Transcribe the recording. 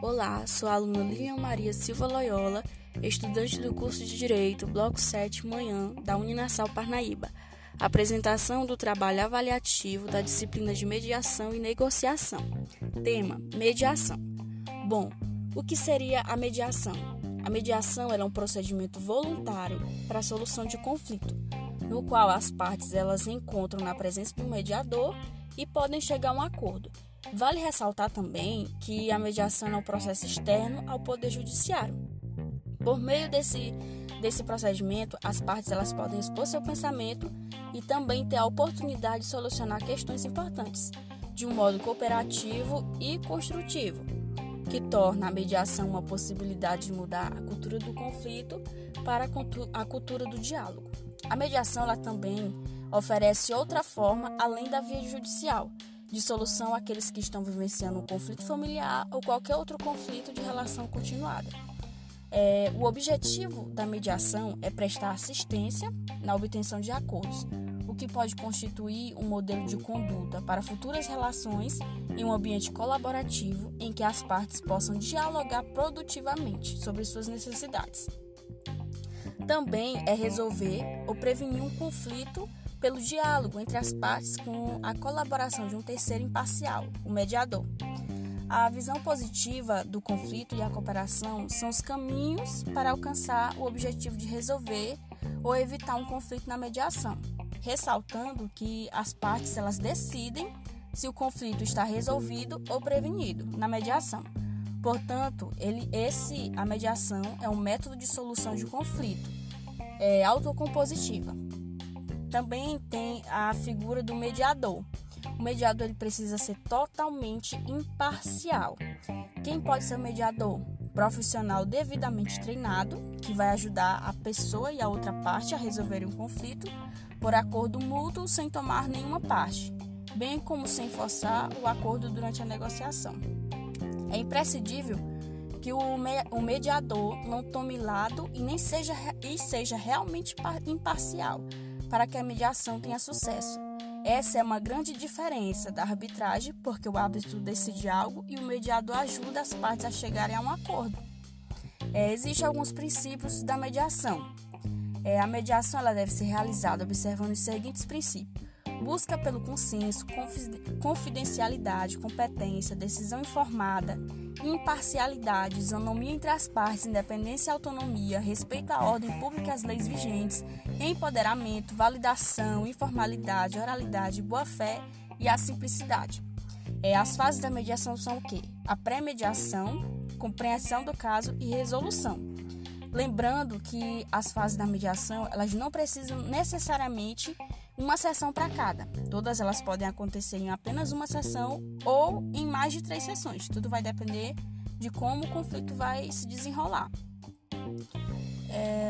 Olá, sou a aluna Lilian Maria Silva Loyola, estudante do curso de Direito, Bloco 7, Manhã, da Uninasal Parnaíba. Apresentação do trabalho avaliativo da disciplina de Mediação e Negociação. Tema: Mediação. Bom, o que seria a mediação? A mediação é um procedimento voluntário para a solução de conflito, no qual as partes elas encontram na presença de um mediador e podem chegar a um acordo. Vale ressaltar também que a mediação é um processo externo ao Poder Judiciário. Por meio desse, desse procedimento, as partes elas podem expor seu pensamento e também ter a oportunidade de solucionar questões importantes, de um modo cooperativo e construtivo, que torna a mediação uma possibilidade de mudar a cultura do conflito para a cultura do diálogo. A mediação ela também oferece outra forma além da via judicial de solução àqueles que estão vivenciando um conflito familiar ou qualquer outro conflito de relação continuada. É, o objetivo da mediação é prestar assistência na obtenção de acordos, o que pode constituir um modelo de conduta para futuras relações em um ambiente colaborativo em que as partes possam dialogar produtivamente sobre suas necessidades. Também é resolver ou prevenir um conflito pelo diálogo entre as partes com a colaboração de um terceiro imparcial, o mediador. A visão positiva do conflito e a cooperação são os caminhos para alcançar o objetivo de resolver ou evitar um conflito na mediação, ressaltando que as partes elas decidem se o conflito está resolvido ou prevenido na mediação. Portanto, ele, esse, a mediação é um método de solução de conflito, é autocompositiva. Também tem a figura do mediador. O mediador ele precisa ser totalmente imparcial. Quem pode ser o mediador? Profissional devidamente treinado, que vai ajudar a pessoa e a outra parte a resolverem um conflito por acordo mútuo sem tomar nenhuma parte, bem como sem forçar o acordo durante a negociação. É imprescindível que o, mediador não tome lado e nem seja, e seja realmente imparcial para que a mediação tenha sucesso. Essa é uma grande diferença da arbitragem, porque o árbitro decide algo e o mediador ajuda as partes a chegarem a um acordo. É, Existem alguns princípios da mediação. É, a mediação ela deve ser realizada observando os seguintes princípios: busca pelo consenso, confidencialidade, competência, decisão informada, imparcialidade, isonomia entre as partes, independência e autonomia, respeito à ordem pública e às leis vigentes, empoderamento, validação, informalidade, oralidade, boa-fé e a simplicidade. É, as fases da mediação são o quê? A pré-mediação, compreensão do caso e resolução. Lembrando que as fases da mediação, elas não precisam necessariamente uma sessão para cada. Todas elas podem acontecer em apenas uma sessão ou em mais de três sessões. Tudo vai depender de como o conflito vai se desenrolar. É...